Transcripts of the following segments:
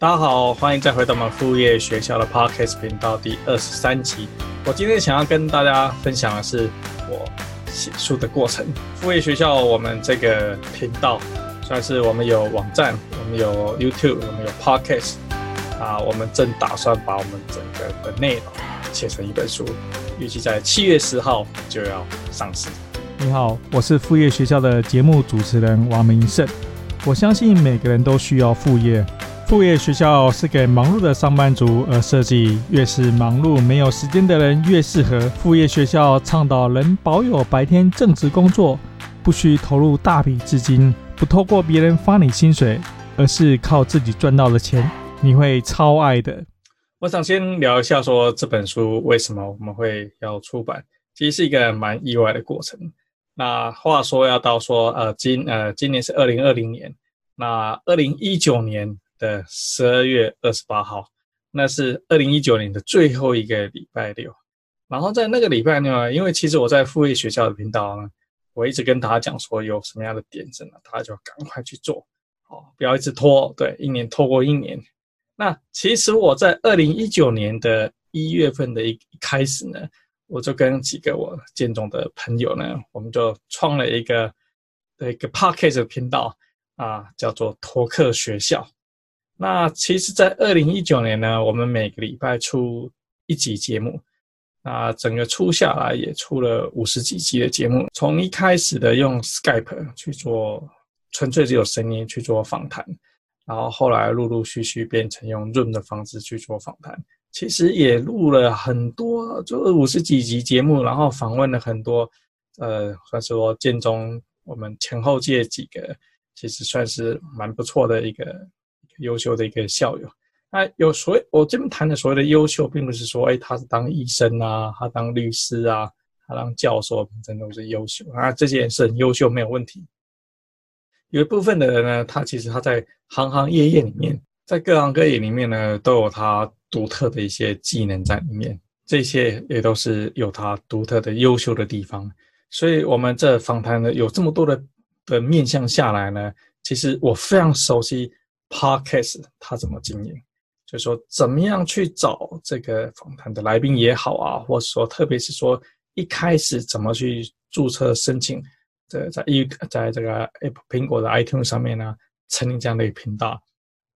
大家好，欢迎再回到我们副业学校的 Podcast 频道第二十三集。我今天想要跟大家分享的是我写书的过程。副业学校我们这个频道算是我们有网站，我们有 YouTube，我们有 Podcast 啊，我们正打算把我们整个的内容写成一本书，预计在七月十号就要上市。你好，我是副业学校的节目主持人王明胜。我相信每个人都需要副业。副业学校是给忙碌的上班族而设计，越是忙碌没有时间的人越适合。副业学校倡导能保有白天正职工作，不需投入大笔资金，不透过别人发你薪水，而是靠自己赚到的钱，你会超爱的。我想先聊一下，说这本书为什么我们会要出版，其实是一个蛮意外的过程。那话说要到说，呃，今呃今年是二零二零年，那二零一九年。的十二月二十八号，那是二零一九年的最后一个礼拜六。然后在那个礼拜六呢，因为其实我在副业学校的频道呢，我一直跟大家讲说有什么样的点子呢，大家就赶快去做，哦，不要一直拖，对，一年拖过一年。那其实我在二零一九年的一月份的一一开始呢，我就跟几个我建中的朋友呢，我们就创了一个一个 Podcast 的频道啊，叫做托克学校。那其实，在二零一九年呢，我们每个礼拜出一集节目，那整个出下来也出了五十几集的节目。从一开始的用 Skype 去做，纯粹只有声音去做访谈，然后后来陆陆续续变成用 Zoom 的方式去做访谈。其实也录了很多，就五十几集节目，然后访问了很多，呃，算是说建中我们前后届几个，其实算是蛮不错的一个。优秀的一个校友，那有所谓我这边谈的所谓的优秀，并不是说，哎，他是当医生啊，他当律师啊，他当教授，真的都是优秀啊，这些人是很优秀，没有问题。有一部分的人呢，他其实他在行行业业里面，在各行各业里面呢，都有他独特的一些技能在里面，这些也都是有他独特的优秀的地方。所以，我们这访谈呢，有这么多的的面向下来呢，其实我非常熟悉。Podcast 他怎么经营？就是说怎么样去找这个访谈的来宾也好啊，或者说特别是说一开始怎么去注册申请，在在一在这个 Apple 苹果的 iTunes 上面呢，成立这样的一个频道，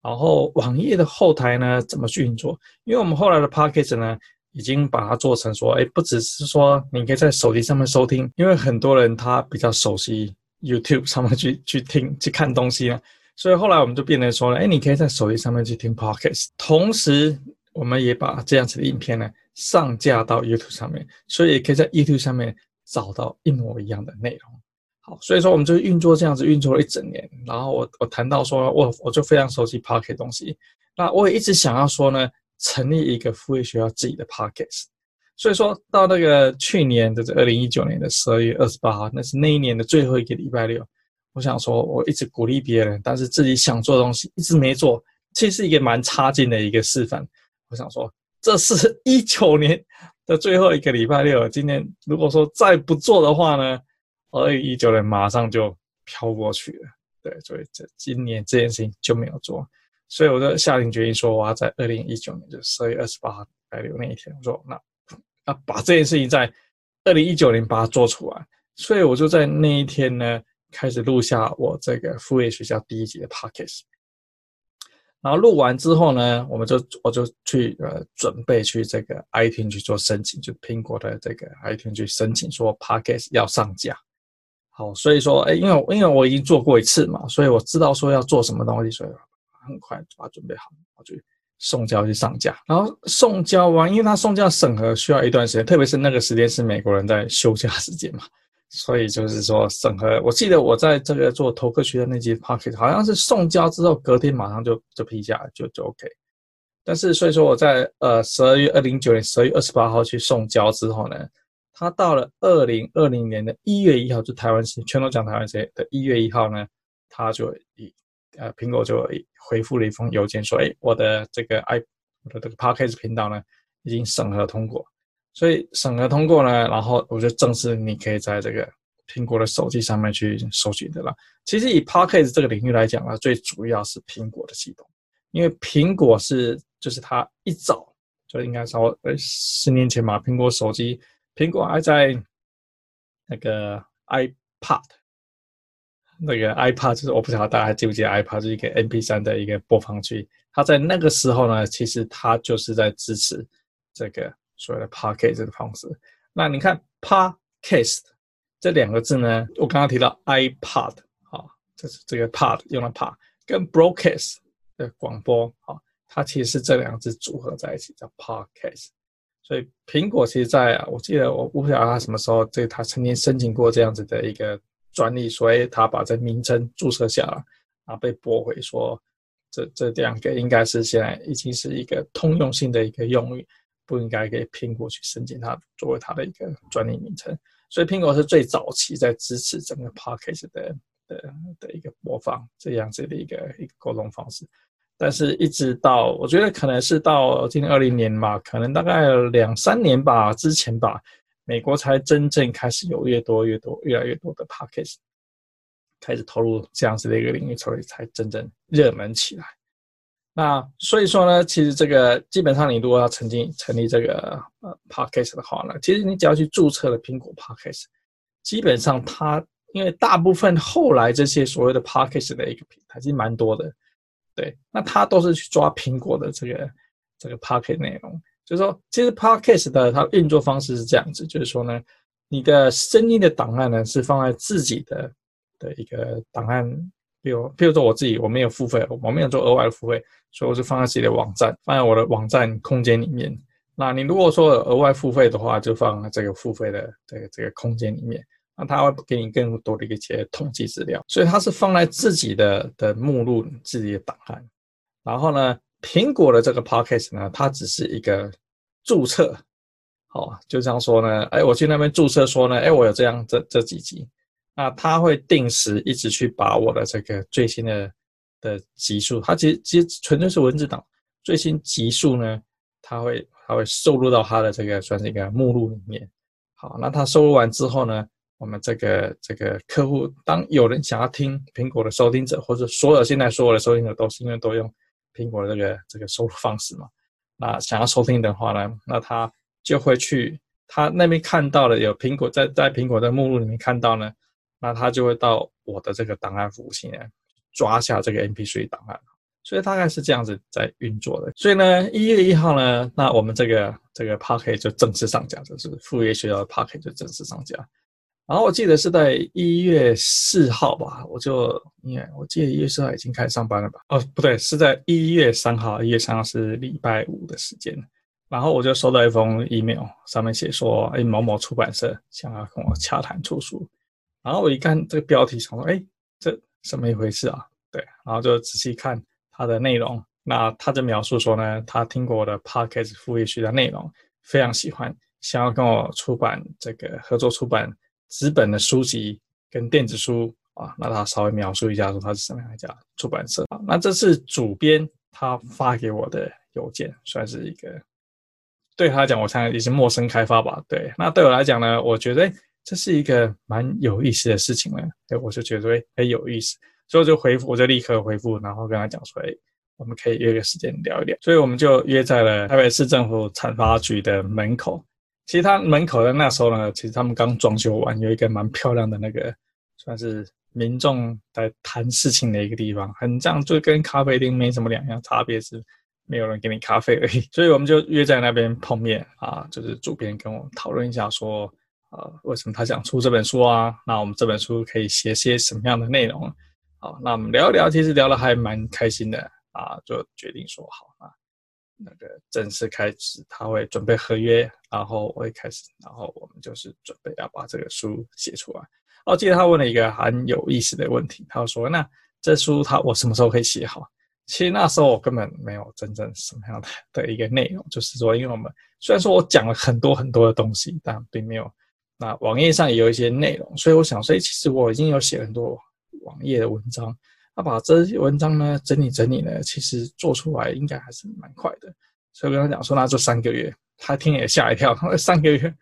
然后网页的后台呢怎么去运作？因为我们后来的 Podcast 呢，已经把它做成说，哎，不只是说你可以在手机上面收听，因为很多人他比较熟悉 YouTube 上面去去听去看东西呢。所以后来我们就变成说了，哎，你可以在手机上面去听 Podcast，同时我们也把这样子的影片呢上架到 YouTube 上面，所以也可以在 YouTube 上面找到一模一样的内容。好，所以说我们就运作这样子运作了一整年。然后我我谈到说，我我就非常熟悉 Podcast 东西，那我也一直想要说呢，成立一个副业学校自己的 Podcast。所以说到那个去年的这二零一九年的十二月二十八号，那是那一年的最后一个礼拜六。我想说，我一直鼓励别人，但是自己想做的东西一直没做，其实是一个蛮差劲的一个示范。我想说，这是一九年的最后一个礼拜六，今天如果说再不做的话呢，二零一九年马上就飘过去了。对，所以这今年这件事情就没有做，所以我就下定决心说，我要在二零一九年就十二月二十八号礼拜六那一天，我说那把这件事情在二零一九年把它做出来，所以我就在那一天呢。开始录下我这个副业学校第一集的 podcast，然后录完之后呢，我们就我就去呃准备去这个 iTunes 去做申请，就苹果的这个 iTunes 去申请说 podcast 要上架。好，所以说哎，因为因为我已经做过一次嘛，所以我知道说要做什么东西，所以很快就把它准备好，我就送交去上架。然后送交完，因为它送交审核需要一段时间，特别是那个时间是美国人在休假时间嘛。所以就是说审核，我记得我在这个做头科学的那集 podcast 好像是送交之后隔天马上就就批下来就就 OK。但是所以说我在呃十二月二零九年十二月二十八号去送交之后呢，他到了二零二零年的一月一号，就台湾时全都讲台湾时的一月一号呢，他就以呃苹果就回复了一封邮件说，哎，我的这个 i 我的这个 podcast 频道呢已经审核通过。所以审核通过呢，然后我就正式你可以在这个苹果的手机上面去收取的了。其实以 Podcast 这个领域来讲呢，最主要是苹果的系统，因为苹果是就是它一早就应该说呃十年前嘛，苹果手机，苹果还在那个 iPad，那个 iPad 就是我不知道大家还记不记得 iPad 是一个 MP3 的一个播放器，它在那个时候呢，其实它就是在支持这个所谓的 Podcast 这个方式。那你看 Podcast 这两个字呢，我刚刚提到 iPod，好，这是这个 Pod 用了 Pod，跟 Broadcast 的广播，好，它其实是这两个字组合在一起叫 Podcast。所以苹果其实在啊我记得我我不晓得他什么时候，这个他曾经申请过这样子的一个专利，所以他把这名称注册下来，啊被驳回说这这两个应该是现在已经是一个通用性的一个用语，不应该给苹果去申请它作为它的一个专利名称。所以苹果是最早期在支持整个 Podcast 的的的一个播放这样子的一个一个沟通方式。但是，一直到我觉得可能是到今年二零年吧，可能大概两三年吧之前吧，美国才真正开始有越多越多越来越多的 Podcast 开始投入这样子的一个领域，所以才真正热门起来。那所以说呢，其实这个基本上你如果要成立成立这个呃 Podcast 的话呢，其实你只要去注册了苹果 Podcast，基本上它因为大部分后来这些所谓的 Podcast 的一个平台其实蛮多的。对，那他都是去抓苹果的这个这个 Podcast 内容，就是说，其实 Podcast 的它运作方式是这样子，就是说呢，你的声音的档案呢是放在自己的的一个档案，比如，比如说我自己我没有付费，我没有做额外的付费，所以我就放在自己的网站，放在我的网站空间里面。那你如果说额外付费的话，就放在这个付费的这个这个空间里面。那它会给你更多的一些统计资料，所以它是放在自己的的目录、自己的档案。然后呢，苹果的这个 Podcast 呢，它只是一个注册，好，就这样说呢，哎，我去那边注册说呢，哎，我有这样这这几集，那它会定时一直去把我的这个最新的的集数，它其实其实纯粹是文字档，最新集数呢，它会它会收录到它的这个算是一个目录里面。好，那它收录完之后呢，我们这个这个客户，当有人想要听苹果的收听者，或者所有现在所有的收听者都是因为都用苹果的这个这个收录方式嘛，那想要收听的话呢，那他就会去他那边看到了有苹果在在苹果的目录里面看到呢，那他就会到我的这个档案服务器呢抓下这个 MP3 档案，所以大概是这样子在运作的。所以呢，一月一号呢，那我们这个这个 Podcast 就正式上架，就是副业学校的 Podcast 就正式上架。然后我记得是在一月四号吧，我就因为我记得一月四号已经开始上班了吧？哦，不对，是在一月三号，一月三号是礼拜五的时间。然后我就收到一封 email，上面写说：“哎，某某出版社想要跟我洽谈出书。”然后我一看这个标题，想说：“哎，这什么一回事啊？”对，然后就仔细看它的内容。那他就描述说呢，他听过我的 Podcast 副业学的内容，非常喜欢，想要跟我出版这个合作出版。纸本的书籍跟电子书啊，那他稍微描述一下说他是什么样一家出版社啊？那这是主编他发给我的邮件，算是一个对他来讲，我猜也是陌生开发吧。对，那对我来讲呢，我觉得这是一个蛮有意思的事情呢。哎，我就觉得哎，很有意思，所以我就回复，我就立刻回复，然后跟他讲说，哎，我们可以约个时间聊一聊。所以我们就约在了台北市政府产发局的门口。其实他门口的那时候呢，其实他们刚装修完，有一个蛮漂亮的那个，算是民众在谈事情的一个地方，很这样，就跟咖啡厅没什么两样，差别是没有人给你咖啡而已。所以我们就约在那边碰面啊，就是主编跟我讨论一下说，呃，为什么他想出这本书啊？那我们这本书可以写些什么样的内容？好，那我们聊一聊，其实聊得还蛮开心的啊，就决定说好啊。那个正式开始，他会准备合约，然后我会开始，然后我们就是准备要把这个书写出来。我记得他问了一个很有意思的问题，他说：“那这书他我什么时候可以写好？”其实那时候我根本没有真正什么样的的一个内容，就是说，因为我们虽然说我讲了很多很多的东西，但并没有那网页上也有一些内容，所以我想，所以其实我已经有写很多网页的文章。那把这些文章呢整理整理呢，其实做出来应该还是蛮快的。所以我跟他讲说，那就三个月。他听也吓一跳，三个月。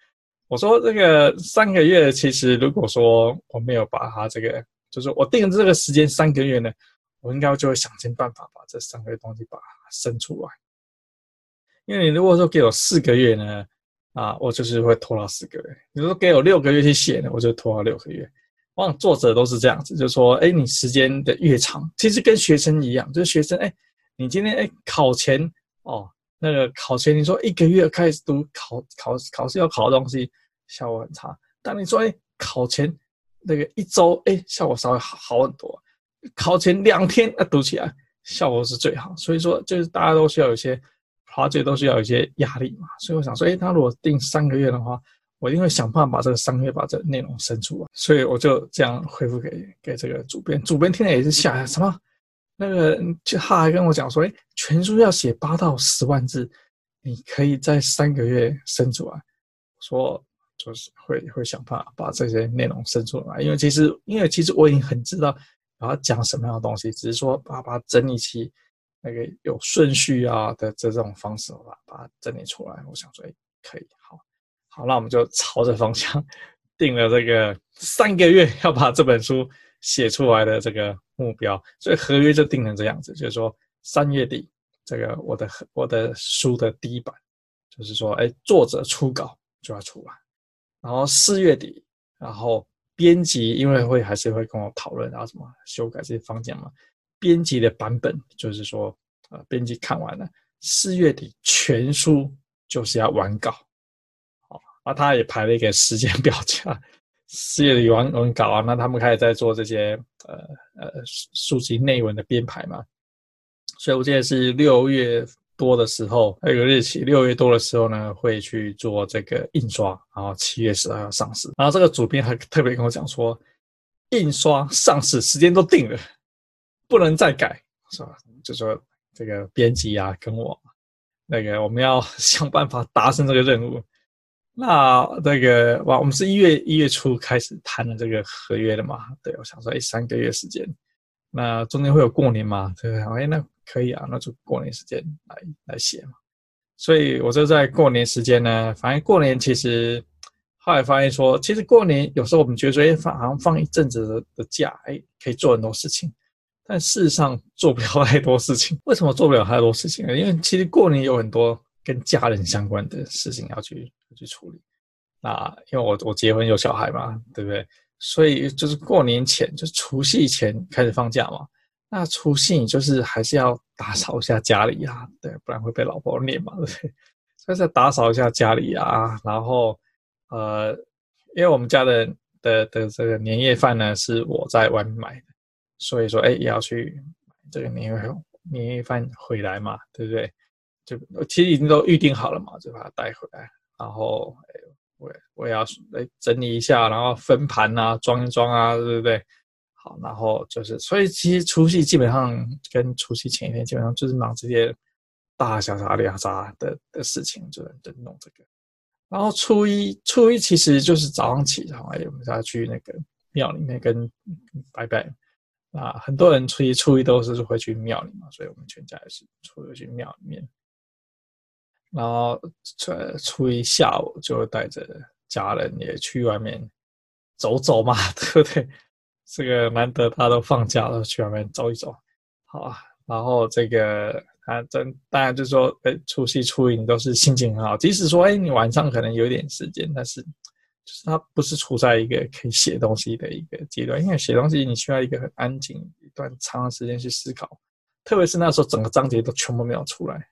我说这个三个月，其实如果说我没有把他这个，就是我定的这个时间三个月呢，我应该就会想尽办法把这三个月东西把它生出来。因为你如果说给我四个月呢，啊，我就是会拖到四个月；你说给我六个月去写呢，我就拖到六个月。往往作者都是这样子，就是说，哎，你时间的越长，其实跟学生一样，就是学生，哎，你今天哎考前哦，那个考前你说一个月开始读考考考试要考的东西，效果很差。但你说，哎，考前那个一周，哎，效果稍微好好很多。考前两天啊，读起来效果是最好。所以说，就是大家都需要有些他这都需要有一些压力嘛。所以我想说，哎，他如果定三个月的话。我一定会想办法把这个三个月把这内容生出来，所以我就这样回复给给这个主编。主编听了也是吓，什么？那个就他还跟我讲说，哎，全书要写八到十万字，你可以在三个月生出来。说就是会会想办法把这些内容生出来，因为其实因为其实我已经很知道我要讲什么样的东西，只是说把把它整理起那个有顺序啊的这种方式，把把它整理出来。我想说，哎，可以好。好，那我们就朝着方向定了这个三个月要把这本书写出来的这个目标，所以合约就定成这样子，就是说三月底这个我的我的书的第一版，就是说哎作者初稿就要出来，然后四月底，然后编辑因为会还是会跟我讨论，然后什么修改这些方向嘛，编辑的版本就是说呃编辑看完了，四月底全书就是要完稿。啊，他也排了一个时间表，这样四月底完完稿啊，那他们开始在做这些呃呃书籍内文的编排嘛。所以我记得是六月多的时候，还有个日期，六月多的时候呢，会去做这个印刷，然后七月十号上市。然后这个主编还特别跟我讲说，印刷上市时间都定了，不能再改，是吧？就说这个编辑啊，跟我那个我们要想办法达成这个任务。那那个哇，我们是一月一月初开始谈的这个合约的嘛？对，我想说，哎，三个月时间，那中间会有过年嘛？对，哎，那可以啊，那就过年时间来来写嘛。所以我就在过年时间呢，反正过年其实后来发现说，其实过年有时候我们觉得说，哎，放好像放一阵子的的假，哎，可以做很多事情，但事实上做不了太多事情。为什么做不了太多事情呢？因为其实过年有很多跟家人相关的事情要去。去处理，那因为我我结婚有小孩嘛，对不对？所以就是过年前，就除夕前开始放假嘛。那除夕就是还是要打扫一下家里啊，对，不然会被老婆念嘛，对不对？所以再打扫一下家里啊，然后呃，因为我们家的的的这个年夜饭呢是我在外面买的，所以说哎也要去这个年夜年夜饭回来嘛，对不对？就其实已经都预定好了嘛，就把它带回来。然后，哎，我我也要来整理一下，然后分盘啊，装一装啊，对不对？好，然后就是，所以其实除夕基本上跟除夕前一天基本上就是忙这些大小小阿里阿杂的的事情，就在弄这个。然后初一，初一其实就是早上起床，哎，我们要去那个庙里面跟拜拜。啊，很多人初一初一都是会去庙里嘛，所以我们全家也是初一去庙里面。然后初初一下午就带着家人也去外面走走嘛，对不对？这个难得他都放假了，去外面走一走，好啊。然后这个啊，真当然就是说，哎，除夕初一你都是心情很好，即使说，哎，你晚上可能有点时间，但是就是它不是处在一个可以写东西的一个阶段，因为写东西你需要一个很安静一段长的时间去思考，特别是那时候整个章节都全部没有出来。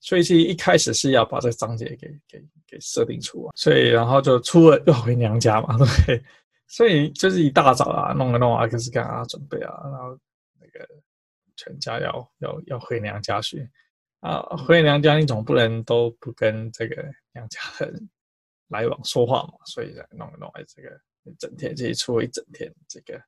所以其实一开始是要把这个章节给给给设定出来，所以然后就初二又回娘家嘛，对？所以就是一大早啊，弄啊弄啊，开始干啊，准备啊，然后那个全家要要要回娘家去啊，回娘家你总不能都不跟这个娘家人来往说话嘛，所以再弄一弄，哎，这个整天，这一出一整天，这个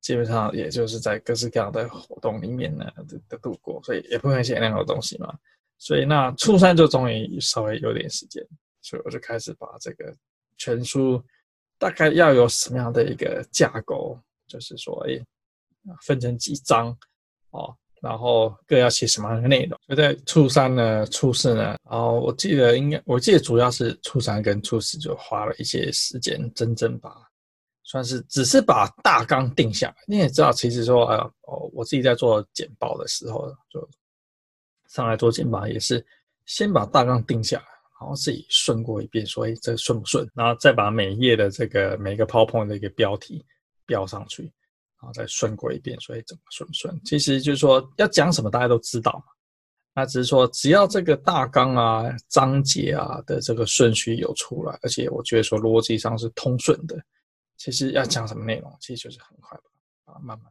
基本上也就是在各式各样的活动里面呢的的度过，所以也不会写那样的东西嘛。所以那初三就终于稍微有点时间，所以我就开始把这个全书大概要有什么样的一个架构，就是说，哎，分成几章哦，然后各要写什么样的内容。就在初三呢、初四呢，然后我记得应该，我记得主要是初三跟初四就花了一些时间，真正把算是只是把大纲定下来。你也知道，其实说，呃，哦，我自己在做简报的时候，就上来做简报也是先把大纲定下来，然后自己顺过一遍，说，哎，这顺不顺？然后再把每一页的这个每一个 PowerPoint 的一个标题标上去，然后再顺过一遍，所以，怎么顺不顺？其实就是说要讲什么，大家都知道嘛。那只是说，只要这个大纲啊、章节啊的这个顺序有出来，而且我觉得说逻辑上是通顺的，其实要讲什么内容，其实就是很快把它慢慢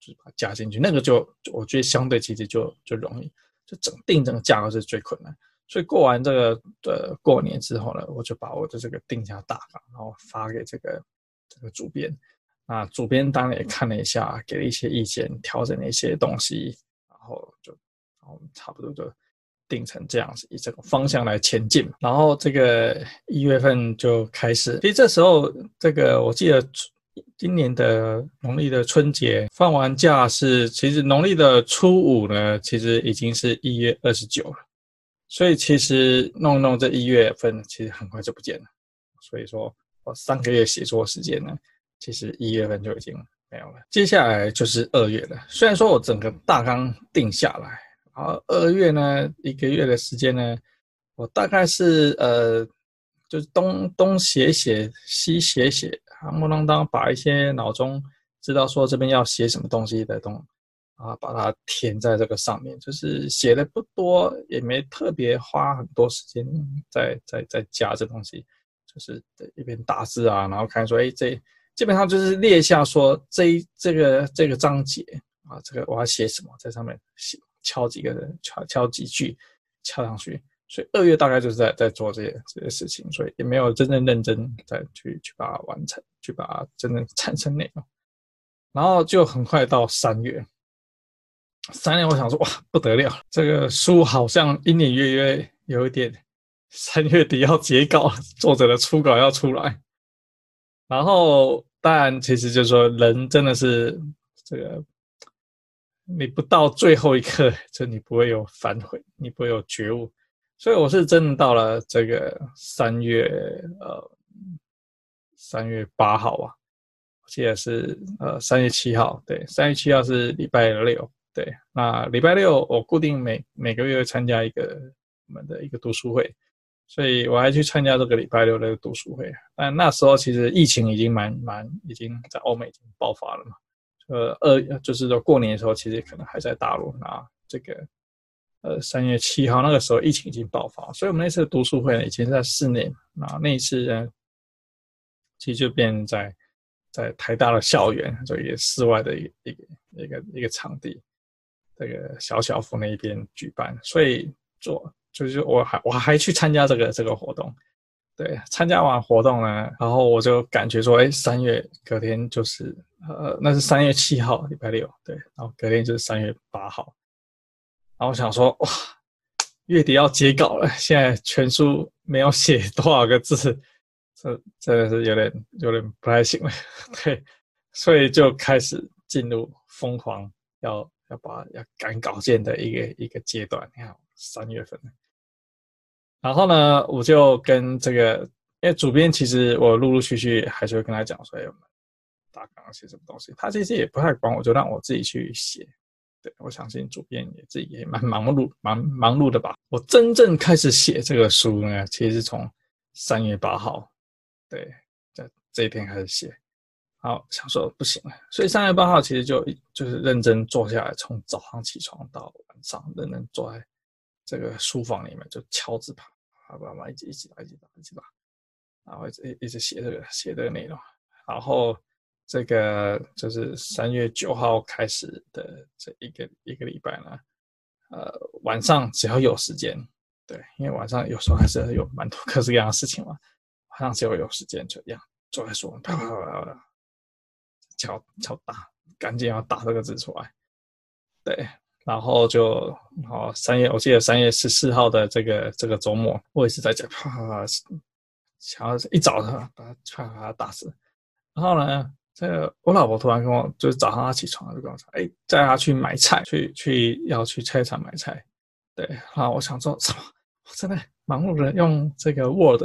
就是把它加进去，那个就我觉得相对其实就就容易，就整定整个架构是最困难。所以过完这个呃过年之后呢，我就把我的这个定下大纲，然后发给这个这个主编，那主编当然也看了一下，给了一些意见，调整了一些东西，然后就。差不多就定成这样子，以这个方向来前进。然后这个一月份就开始，其实这时候这个我记得今年的农历的春节放完假是，其实农历的初五呢，其实已经是一月二十九了。所以其实弄弄这一月份，其实很快就不见了。所以说我三个月写作时间呢，其实一月份就已经没有了。接下来就是二月了。虽然说我整个大纲定下来。然后，二月呢，一个月的时间呢，我大概是呃，就是东东写写，西写写，啊，木当当把一些脑中知道说这边要写什么东西的东，啊，把它填在这个上面，就是写的不多，也没特别花很多时间在在在加这东西，就是一边打字啊，然后看说，哎，这基本上就是列下说这一这个这个章节啊，这个我要写什么，在上面写。敲几个人，敲敲几句，敲上去。所以二月大概就是在在做这些这些事情，所以也没有真正认真再去去把它完成，去把它真正产生内容。然后就很快到三月，三月我想说哇不得了，这个书好像隐隐约约有一点三月底要截稿，作者的初稿要出来。然后当然其实就是说人真的是这个。你不到最后一刻，就你不会有反悔，你不会有觉悟。所以我是真的到了这个三月，呃，三月八号啊，我记得是呃三月七号，对，三月七号是礼拜六，对。那礼拜六我固定每每个月会参加一个我们的一个读书会，所以我还去参加这个礼拜六的读书会。但那时候其实疫情已经蛮蛮已经在欧美已经爆发了嘛。呃，二就是说过年的时候，其实可能还在大陆。那这个，呃，三月七号那个时候疫情已经爆发，所以我们那次读书会呢，以前是在室内，那那一次呢，其实就变在在台大的校园，就一个室外的一个一个一个一个场地，这个小小府那一边举办，所以做就是我还我还去参加这个这个活动。对，参加完活动呢，然后我就感觉说，哎，三月隔天就是，呃，那是三月七号，礼拜六，对，然后隔天就是三月八号，然后我想说，哇，月底要截稿了，现在全书没有写 多少个字，这真的是有点有点不太行了，对，所以就开始进入疯狂要要把要赶稿件的一个一个阶段，你看三月份。然后呢，我就跟这个，因为主编其实我陆陆续续还是会跟他讲说，哎，我们大纲写什么东西，他其实也不太管，我就让我自己去写。对，我相信主编也自己也蛮忙碌，蛮忙碌的吧。我真正开始写这个书呢，其实是从三月八号，对，在这一天开始写。好，想说不行了，所以三月八号其实就就是认真坐下来，从早上起床到晚上，认真坐在。这个书房里面就敲字旁，好吧，嘛，一直一直打，一直打，一直打，然后一直一直写这个写这个内容，然后这个就是三月九号开始的这一个一个礼拜呢，呃，晚上只要有时间，对，因为晚上有时候还是有蛮多各式各样的事情嘛，晚上只要有时间就这样坐在书房，啪啪啪啪，敲敲打，赶紧要打这个字出来，对。然后就，好，三月，我记得三月十四号的这个这个周末，我也是在家啪啪啪，想要一早上把它啪啪啪打死。然后呢，这个我老婆突然跟我，就是早上她起床就跟我说，哎，带她去买菜，去去要去菜场买菜。对，然后我想说什么？我真的忙碌的用这个 Word，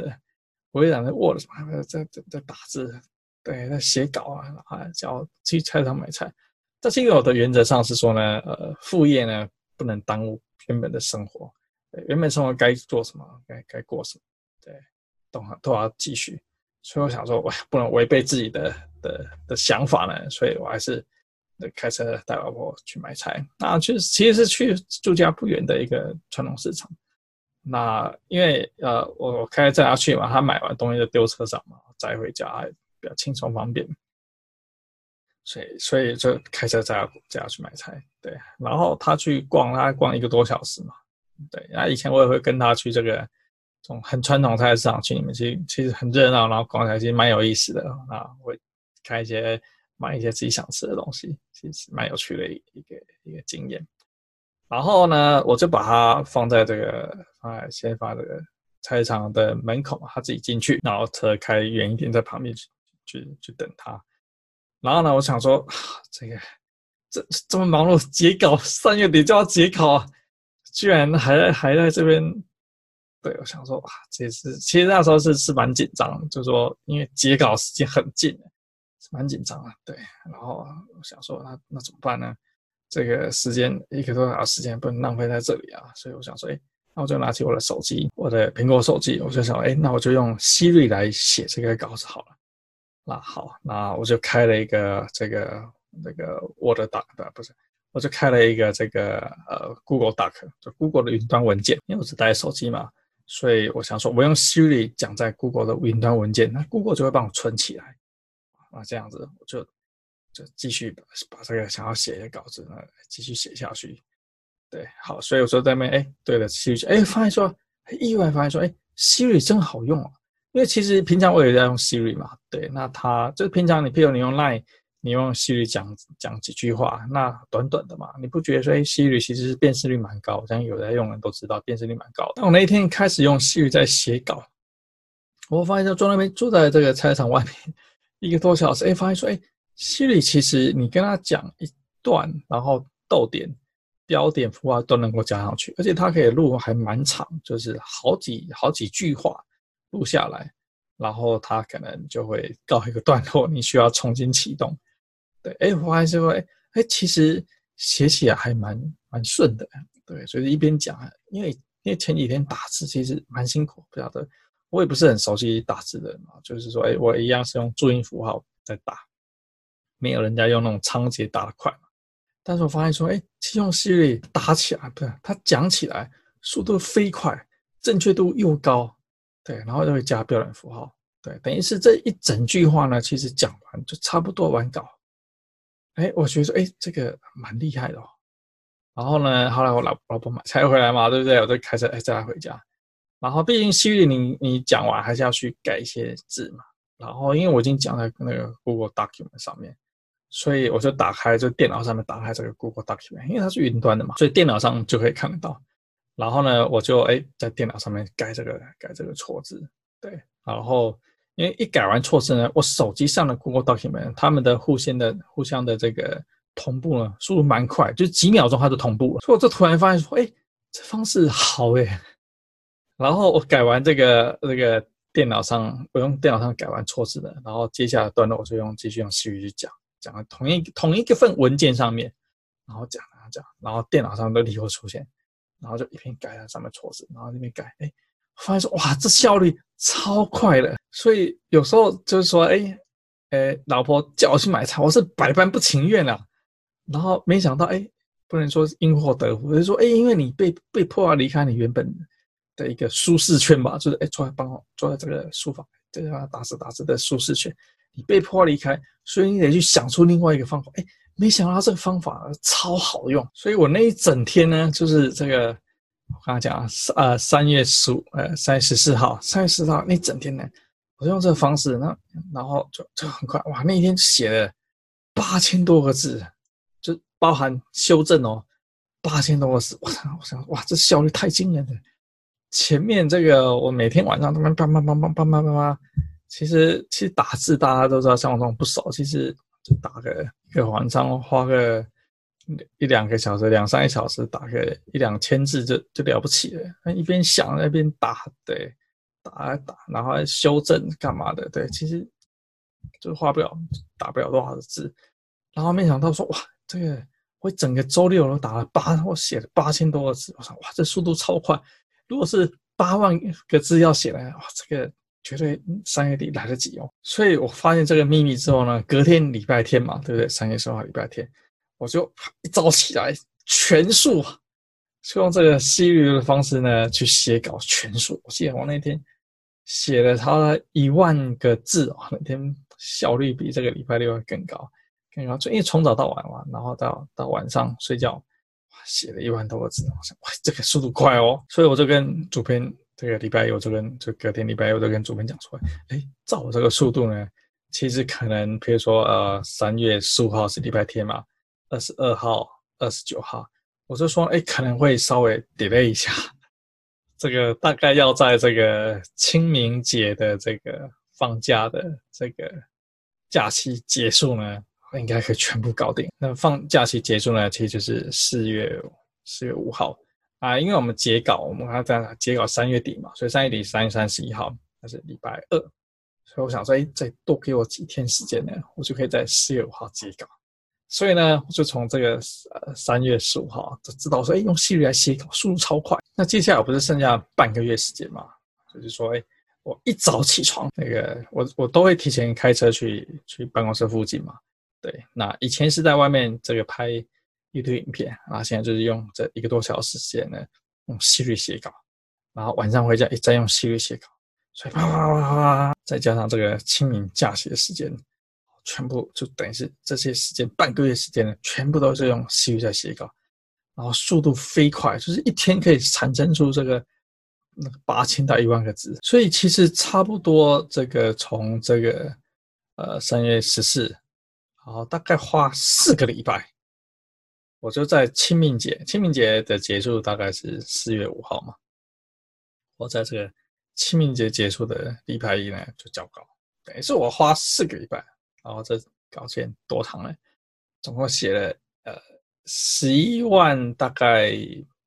微软的 Word 什么在在在打字，对，在写稿啊，然后叫去菜场买菜。这其实我的原则上是说呢，呃，副业呢不能耽误原本的生活，原本生活该做什么，该该过什么，对，都都要继续。所以我想说，我不能违背自己的的的想法呢，所以我还是开车带老婆去买菜。那就是其实是去住家不远的一个传统市场。那因为呃，我我开车要去嘛，他买完东西就丢车上嘛，载回家比较轻松方便。所以，所以就开车载载他去买菜，对。然后他去逛，他逛一个多小时嘛，对。那以前我也会跟他去这个这种很传统菜市场去里面，其实其实很热闹，然后逛起来其实蛮有意思的啊。会开一些买一些自己想吃的东西，其实蛮有趣的一一个一个经验。然后呢，我就把它放在这个放在先放在这个菜市场的门口，他自己进去，然后车开远一点，在旁边去去去等他。然后呢，我想说，这个这这么忙碌，截稿三月底就要截稿，居然还在还在这边。对，我想说，哇，这是其实那时候是是蛮紧张，就是说因为截稿时间很近，蛮紧张啊。对，然后我想说，那那怎么办呢？这个时间一个多小时时间不能浪费在这里啊，所以我想说，哎，那我就拿起我的手机，我的苹果手机，我就想，哎，那我就用 Siri 来写这个稿子好了。那好，那我就开了一个这个这个 Word 档的，不是，我就开了一个这个呃 Google Doc，就 Google 的云端文件。因为我只带手机嘛，所以我想说，我用 Siri 讲在 Google 的云端文件，那 Google 就会帮我存起来。那这样子，我就就继续把这个想要写的稿子呢继续写下去。对，好，所以我说在那边，哎，对了，Siri，哎，发现说，意外发现说，哎，Siri 真好用啊。因为其实平常我也在用 Siri 嘛，对，那它就是平常你，譬如你用 Line，你用 Siri 讲讲几句话，那短短的嘛，你不觉得说，哎，Siri 其实是辨识率蛮高，像有在用人都知道辨识率蛮高的。但我那一天开始用 Siri 在写稿，我发现就坐那边坐在这个菜场外面一个多小时，哎，发现说，哎，Siri 其实你跟他讲一段，然后逗点、标点、符号都能够加上去，而且它可以录还蛮长，就是好几好几句话。录下来，然后它可能就会告一个段落，你需要重新启动。对，哎，我还是会，哎，其实写起来还蛮蛮顺的。对，所以一边讲，因为因为前几天打字其实蛮辛苦，不晓得，我也不是很熟悉打字的嘛，就是说，哎，我一样是用注音符号在打，没有人家用那种仓颉打的快嘛。但是我发现说，哎，其实用 Siri 打起来，不是，它讲起来速度飞快，正确度又高。对，然后就会加标点符号，对，等于是这一整句话呢，其实讲完就差不多完稿。哎，我觉得说，哎，这个蛮厉害的哦。然后呢，后来我老老婆买菜回来嘛，对不对？我就开车哎载她回家。然后毕竟 Siri 你你讲完还是要去改一些字嘛。然后因为我已经讲在那个 Google Document 上面，所以我就打开就电脑上面打开这个 Google Document，因为它是云端的嘛，所以电脑上就可以看得到。然后呢，我就哎在电脑上面改这个改这个错字，对。然后因为一改完错字呢，我手机上的 Google Document 他们的互相的互相的这个同步呢，速度蛮快，就几秒钟它就同步了。所以我就突然发现说，哎，这方式好哎。然后我改完这个这个电脑上，我用电脑上改完错字的，然后接下来段落我就用继续用 Siri 去讲，讲同一同一个份文件上面，然后讲啊讲，然后电脑上都立刻出现。然后就一边改它上面错字，然后那边改，哎，发现说哇，这效率超快的。所以有时候就是说，哎，哎，老婆叫我去买菜，我是百般不情愿啊。然后没想到，哎，不能说因祸得福，就是说，哎，因为你被被迫要离开你原本的一个舒适圈吧，就是哎，坐在帮我坐在这个书房，这个打字打字的舒适圈，你被迫离开，所以你得去想出另外一个方法，哎。没想到这个方法超好用，所以我那一整天呢，就是这个我刚才讲啊，呃，三月十五，呃，三月十四号，三月十四号那整天呢，我就用这个方式，那然后就就很快，哇，那一天写了八千多个字，就包含修正哦，八千多个字，我想，我想，哇，这效率太惊人了。前面这个我每天晚上都慢慢慢慢慢慢慢慢，其实其实打字大家都知道，像我这种不熟，其实。就打个一个晚上，花个一两个小时，两三个小时，打个一两千字就就了不起了。一边想一边打，对，打打，然后修正干嘛的？对，其实就是画不了，打不了多少字。然后没想到说，哇，这个我整个周六都打了八，我写了八千多个字，我说，哇，这速度超快。如果是八万个字要写来，哇，这个绝对三月底来得及哦。所以我发现这个秘密之后呢，隔天礼拜天嘛，对不对？三月十号礼拜天，我就一早起来全速，就用这个 Siri 的方式呢去写稿全速。我记得我那天写了他一万个字哦，那天效率比这个礼拜六更高。然后就因为从早到晚嘛，然后到到晚上睡觉，写了一万多个字，我想哇，这个速度快哦，所以我就跟主编这个礼拜一我就跟就隔天礼拜一我就跟主编讲出来，哎，照我这个速度呢，其实可能比如说呃三月十五号是礼拜天嘛，二十二号、二十九号，我就说哎可能会稍微 delay 一下，这个大概要在这个清明节的这个放假的这个假期结束呢。应该可以全部搞定。那放假期结束呢？其实就是四月四月五号啊，因为我们截稿，我们还要这样截稿三月底嘛，所以三月底三月三十一号那是礼拜二，所以我想说，哎，再多给我几天时间呢，我就可以在四月五号截稿。所以呢，我就从这个呃三月十五号就知道说，哎，用 Siri 来写稿，速度超快。那接下来不是剩下半个月时间嘛？就是说，哎，我一早起床，那个我我都会提前开车去去办公室附近嘛。对，那以前是在外面这个拍 YouTube 影片，啊，现在就是用这一个多小时时间呢，用 Siri 写稿，然后晚上回家也再用 Siri 写稿，所以啪啪啪啪啪，再加上这个清明假期的时间，全部就等于是这些时间半个月时间呢，全部都是用 Siri 在写稿，然后速度飞快，就是一天可以产生出这个那个八千到一万个字，所以其实差不多这个从这个呃三月十四。好，大概花四个礼拜，我就在清明节，清明节的结束大概是四月五号嘛。我在这个清明节结束的礼拜一呢，就交稿，等于是我花四个礼拜，然后这稿件多长呢？总共写了呃十一万大概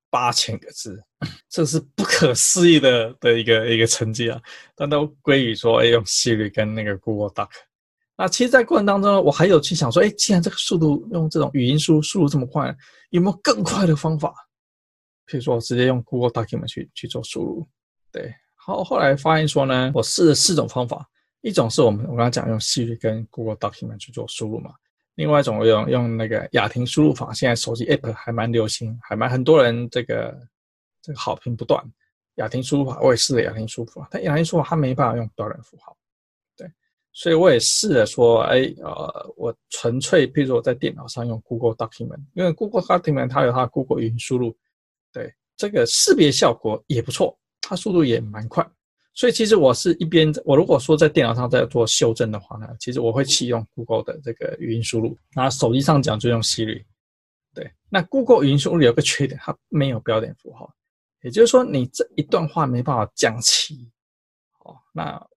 八千个字，这是不可思议的的一个一个成绩啊！但都归于说，哎，用 Siri 跟那个 Google Doc。那其实，在过程当中，我还有去想说，哎，既然这个速度用这种语音输入速度这么快，有没有更快的方法？比如说，我直接用 Google Document 去去做输入。对，好，后来发现说呢，我试了四种方法，一种是我们我刚才讲用 Siri 跟 Google Document 去做输入嘛，另外一种我用用那个雅婷输入法，现在手机 App 还蛮流行，还蛮很多人这个这个好评不断。雅婷输入法我也试了雅婷输入法，但雅婷输入法它没办法用标点符号。所以我也试着说，哎，呃，我纯粹，譬如说我在电脑上用 Google Document，因为 Google Document 它有它 Google 语音输入，对，这个识别效果也不错，它速度也蛮快。所以其实我是一边，我如果说在电脑上在做修正的话呢，其实我会启用 Google 的这个语音输入，那手机上讲就用 Siri。对，那 Google 语音输入有个缺点，它没有标点符号，也就是说你这一段话没办法讲齐。哦，那。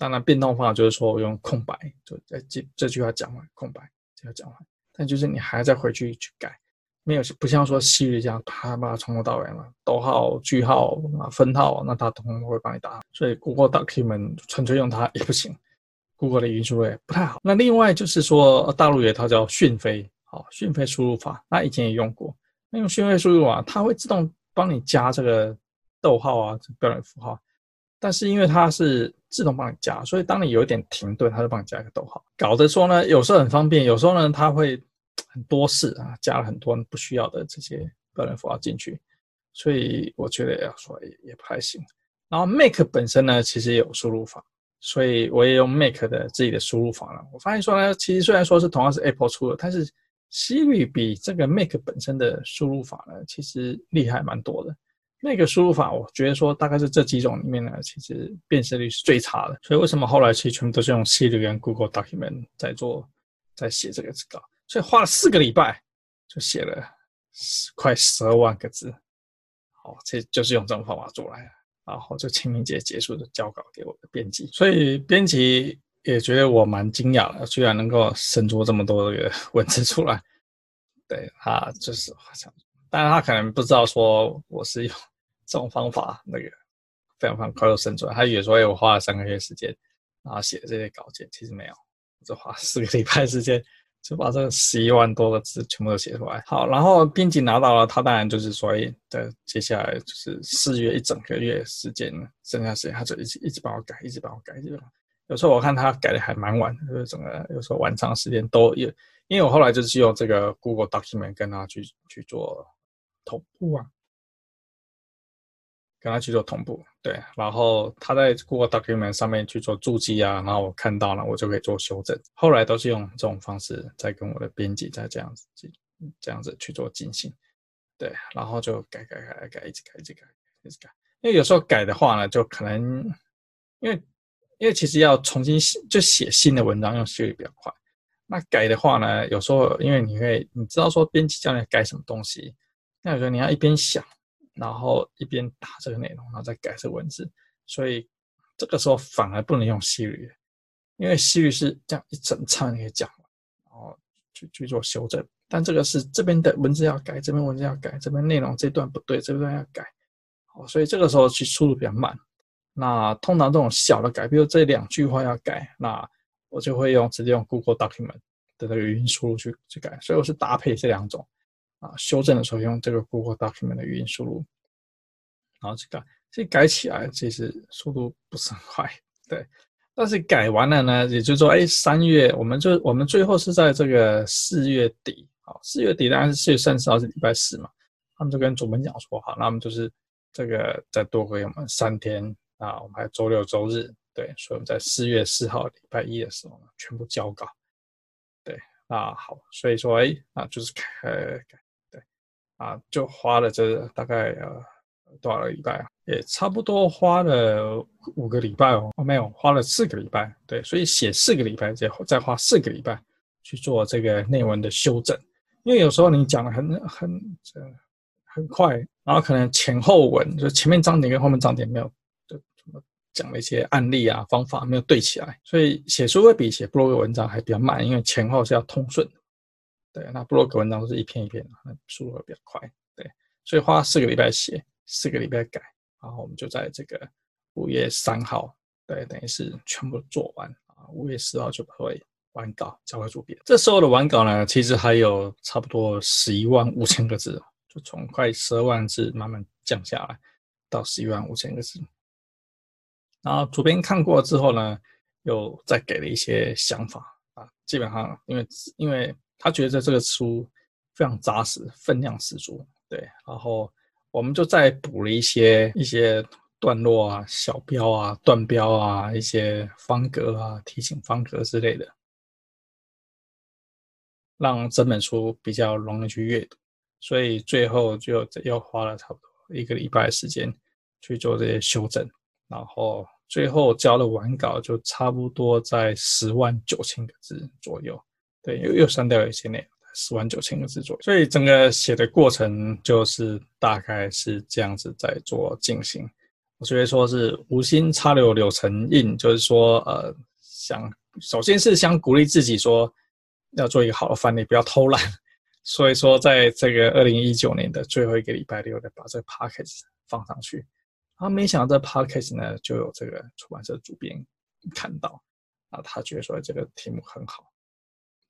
当然，变动方法就是说我用空白，就这这句话讲完空白，这句话讲完。但就是你还要再回去去改，没有不像说 Siri 这样，啪把它从头到尾嘛，逗号、句号啊、分号，那它统统会帮你打。所以 Google Document 纯粹用它也不行，Google 的语音输入也不太好。那另外就是说，大陆有一套叫讯飞，好，讯飞输入法，那以前也用过。那用讯飞输入啊，它会自动帮你加这个逗号啊，标点符号。但是因为它是自动帮你加，所以当你有一点停顿，它就帮你加一个逗号，搞得说呢，有时候很方便，有时候呢，它会很多事啊，加了很多不需要的这些标点符号进去，所以我觉得要说也也不太行。然后 Mac 本身呢，其实也有输入法，所以我也用 Mac 的自己的输入法了。我发现说呢，其实虽然说是同样是 Apple 出的，但是 Siri 比这个 Mac 本身的输入法呢，其实厉害蛮多的。那个输入法，我觉得说大概是这几种里面呢，其实辨识率是最差的。所以为什么后来其实全部都是用 Siri 跟 Google Document 在做，在写这个字稿？所以花了四个礼拜就写了快十二万个字。好，这就是用这种方法做来的。然后就清明节结束的交稿给我的编辑，所以编辑也觉得我蛮惊讶的，居然能够生出这么多的 文字出来。对，他就是好像，但是他可能不知道说我是用。这种方法那个非常非常快速生出来，他以为说，哎，我花了三个月时间，然后写的这些稿件，其实没有，只花四个礼拜时间。就把这十一万多个字全部都写出来。好，然后编辑拿到了，他当然就是说，在接下来就是四月一整个月时间，剩下时间他就一直一直帮我改，一直帮我改，一直帮我改。有时候我看他改的还蛮晚的，就是整个有时候晚上时间都有，因为我后来就是用这个 Google Document 跟他去去做同步啊。跟他去做同步，对，然后他在 Google Document 上面去做注记啊，然后我看到了，我就可以做修正。后来都是用这种方式在跟我的编辑在这样子这样子去做进行，对，然后就改改改改，一直改一直改一直改。因为有时候改的话呢，就可能因为因为其实要重新写就写新的文章用效率比较快。那改的话呢，有时候因为你会你知道说编辑叫你改什么东西，那有时候你要一边想。然后一边打这个内容，然后再改这个文字，所以这个时候反而不能用西语，因为西语是这样一整串给讲完，然后去去做修正。但这个是这边的文字要改，这边文字要改，这边内容这段不对，这段要改，好，所以这个时候去速度比较慢。那通常这种小的改，比如这两句话要改，那我就会用直接用 Google Document 的那个语音输入去去改，所以我是搭配这两种。啊，修正的时候用这个 Google Document 的语音输入，然后去改，这改起来其实速度不是很快，对。但是改完了呢，也就是说，哎，三月我们就我们最后是在这个四月底，好，四月底当然是四月三十号是礼拜四嘛，他们就跟主编讲说，好，那我们就是这个再多给我们三天啊，我们还有周六周日，对，所以我们在四月四号礼拜一的时候呢，全部交稿，对，那好，所以说，哎，啊，就是改改。啊，就花了这大概呃多少个礼拜啊？也差不多花了五个礼拜哦。哦，没有，花了四个礼拜。对，所以写四个礼拜，再再花四个礼拜去做这个内文的修正。因为有时候你讲的很很这很快，然后可能前后文就前面章节跟后面章节没有就什么讲了一些案例啊方法没有对起来，所以写书会比写部落格文章还比较慢，因为前后是要通顺。对，那部落格文章都是一篇一篇的，那速度会比较快。对，所以花四个礼拜写，四个礼拜改，然后我们就在这个五月三号，对，等于是全部做完啊。五月四号就会完稿交给主编。这时候的完稿呢，其实还有差不多十一万五千个字，就从快十二万字慢慢降下来到十一万五千个字。然后主编看过之后呢，又再给了一些想法啊，基本上因为因为。他觉得这个书非常扎实，分量十足，对。然后我们就再补了一些一些段落啊、小标啊、断标啊、一些方格啊、提醒方格之类的，让整本书比较容易去阅读。所以最后就又花了差不多一个礼拜的时间去做这些修正，然后最后交的完稿，就差不多在十万九千个字左右。对，又又删掉了一些内容，四万九千个字左右，所以整个写的过程就是大概是这样子在做进行。我觉得说是无心插柳柳成荫，就是说呃，想首先是想鼓励自己说要做一个好的范例，不要偷懒。所以说，在这个二零一九年的最后一个礼拜六的把这个 podcast 放上去，然后没想到这 podcast 呢就有这个出版社主编看到，啊，他觉得说这个题目很好。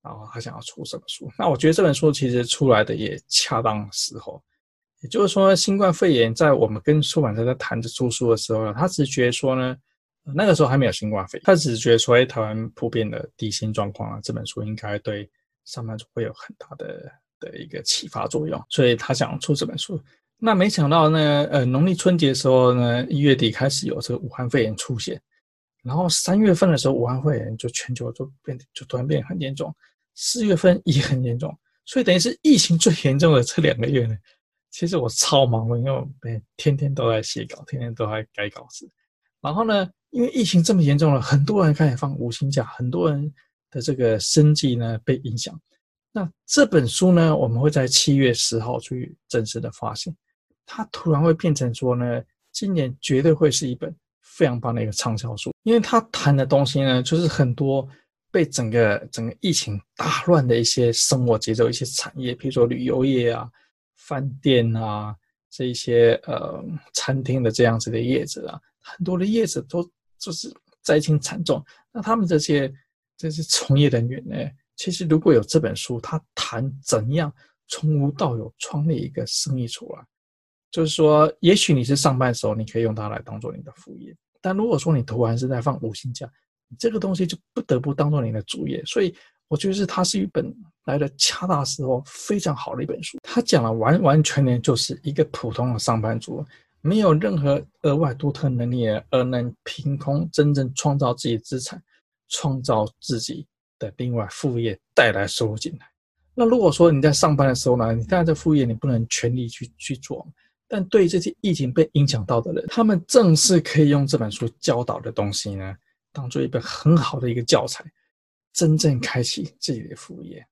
然后他想要出什么书？那我觉得这本书其实出来的也恰当时候，也就是说，新冠肺炎在我们跟出版社在谈着出书的时候呢，他只觉得说呢，那个时候还没有新冠肺炎，他只觉得说，哎，台湾普遍的低薪状况啊，这本书应该对上班族会有很大的的一个启发作用，所以他想要出这本书。那没想到呢，呃，农历春节的时候呢，一月底开始有这个武汉肺炎出现，然后三月份的时候，武汉肺炎就全球就变就突然变很严重。四月份也很严重，所以等于是疫情最严重的这两个月呢，其实我超忙的，因为我每天天都在写稿，天天都在改稿子。然后呢，因为疫情这么严重了，很多人开始放五星假，很多人的这个生计呢被影响。那这本书呢，我们会在七月十号去正式的发行，它突然会变成说呢，今年绝对会是一本非常棒的一个畅销书，因为它谈的东西呢，就是很多。被整个整个疫情打乱的一些生活节奏，一些产业，比如说旅游业啊、饭店啊这一些呃餐厅的这样子的业者啊，很多的业者都就是灾情惨重。那他们这些这些从业人员呢。其实如果有这本书，他谈怎样从无到有创立一个生意出来，就是说，也许你是上班的时候，你可以用它来当做你的副业。但如果说你突然是在放五薪假，这个东西就不得不当做你的主业。所以我觉得它是一本来的恰到时候非常好的一本书。它讲了完完全全就是一个普通的上班族，没有任何额外独特能力而能凭空真正创造自己的资产，创造自己的另外副业带来收入进来。那如果说你在上班的时候呢，你当然在副业你不能全力去去做。但对于这些疫情被影响到的人，他们正是可以用这本书教导的东西呢，当做一本很好的一个教材，真正开启自己的副业。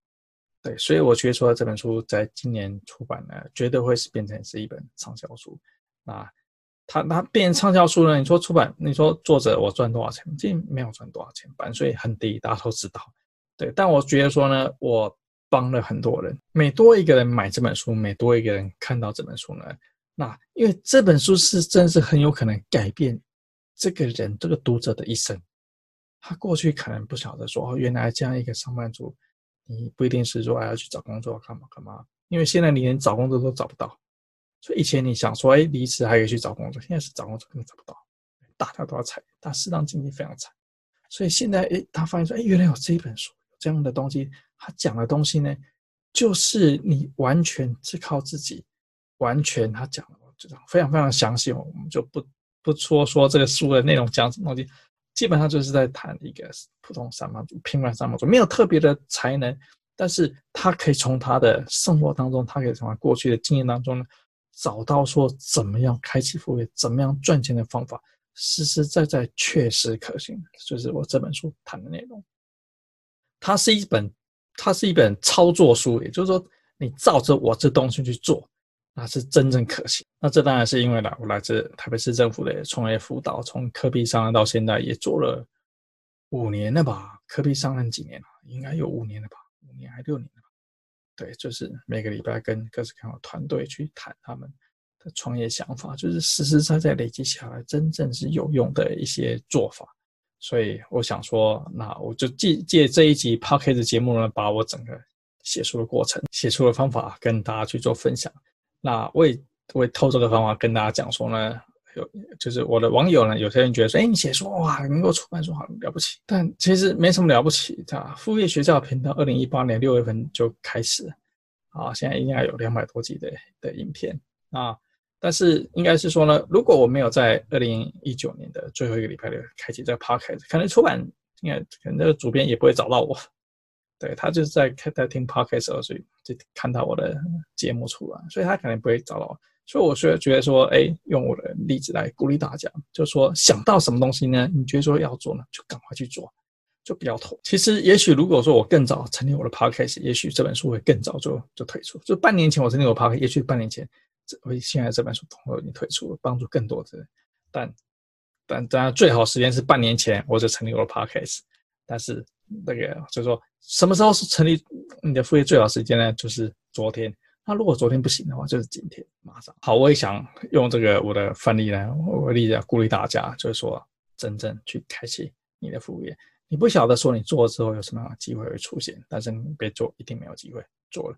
对，所以我觉得说这本书在今年出版呢，绝对会是变成是一本畅销书。啊，它它变成畅销书呢？你说出版，你说作者我赚多少钱？这没有赚多少钱，版税很低，大家都知道。对，但我觉得说呢，我帮了很多人，每多一个人买这本书，每多一个人看到这本书呢。那因为这本书是真是很有可能改变这个人这个读者的一生。他过去可能不晓得说哦，原来这样一个上班族，你不一定是说还要去找工作干嘛干嘛。因为现在你连找工作都找不到，所以以前你想说哎离职还可以去找工作，现在是找工作根本找不到，大家都要裁，但市场经济非常惨。所以现在哎，他发现说哎，原来有这一本书这样的东西，他讲的东西呢，就是你完全是靠自己。完全他讲的这种非常非常详细，我们就不不说说这个书的内容讲什么东西，基本上就是在谈一个普通上班族、平凡上班族，没有特别的才能，但是他可以从他的生活当中，他可以从他过去的经验当中呢，找到说怎么样开启副业、怎么样赚钱的方法，实实在在确实可行，就是我这本书谈的内容。它是一本，它是一本操作书，也就是说，你照着我这东西去做。那是真正可行。那这当然是因为呢，我来自台北市政府的创业辅导，从科比上任到现在也做了五年了吧？科比上任几年了？应该有五年了吧？五年还六年了吧？对，就是每个礼拜跟各式各样的团队去谈他们的创业想法，就是实实在在累积下来，真正是有用的一些做法。所以我想说，那我就借借这一集 Podcast 节目呢，把我整个写书的过程、写书的方法跟大家去做分享。那我也会透这个方法跟大家讲说呢，有就是我的网友呢，有些人觉得说，哎，你写书哇，能够出版书好了不起，但其实没什么了不起，对吧？副业学校频道二零一八年六月份就开始，啊，现在应该有两百多集的的影片啊，但是应该是说呢，如果我没有在二零一九年的最后一个礼拜六开启这个 podcast，可能出版应该可能这个主编也不会找到我。对，他就是在看在听 podcast 的时候，所以就看到我的节目出来，所以他可能不会找到我。所以我是觉得说，哎，用我的例子来鼓励大家，就是说想到什么东西呢？你觉得说要做呢，就赶快去做，就不要拖。其实，也许如果说我更早成立我的 podcast，也许这本书会更早就就推出。就半年前我成立我 podcast，也许半年前这我现在这本书通过已经推出了，帮助更多的人。但但当然最好时间是半年前我就成立我的 podcast，但是。那个就是说，什么时候是成立你的副业最好时间呢？就是昨天。那如果昨天不行的话，就是今天马上。好，我也想用这个我的范例呢，我例子鼓励大家，就是说，真正去开启你的副业。你不晓得说你做了之后有什么样的机会会出现，但是你别做，一定没有机会。做了，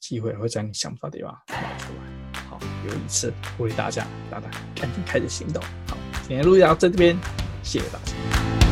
机会会在你想不到的地方冒出来。好，有一次鼓励大家，大家赶紧开始行动。好，今天录到这边，谢谢大家。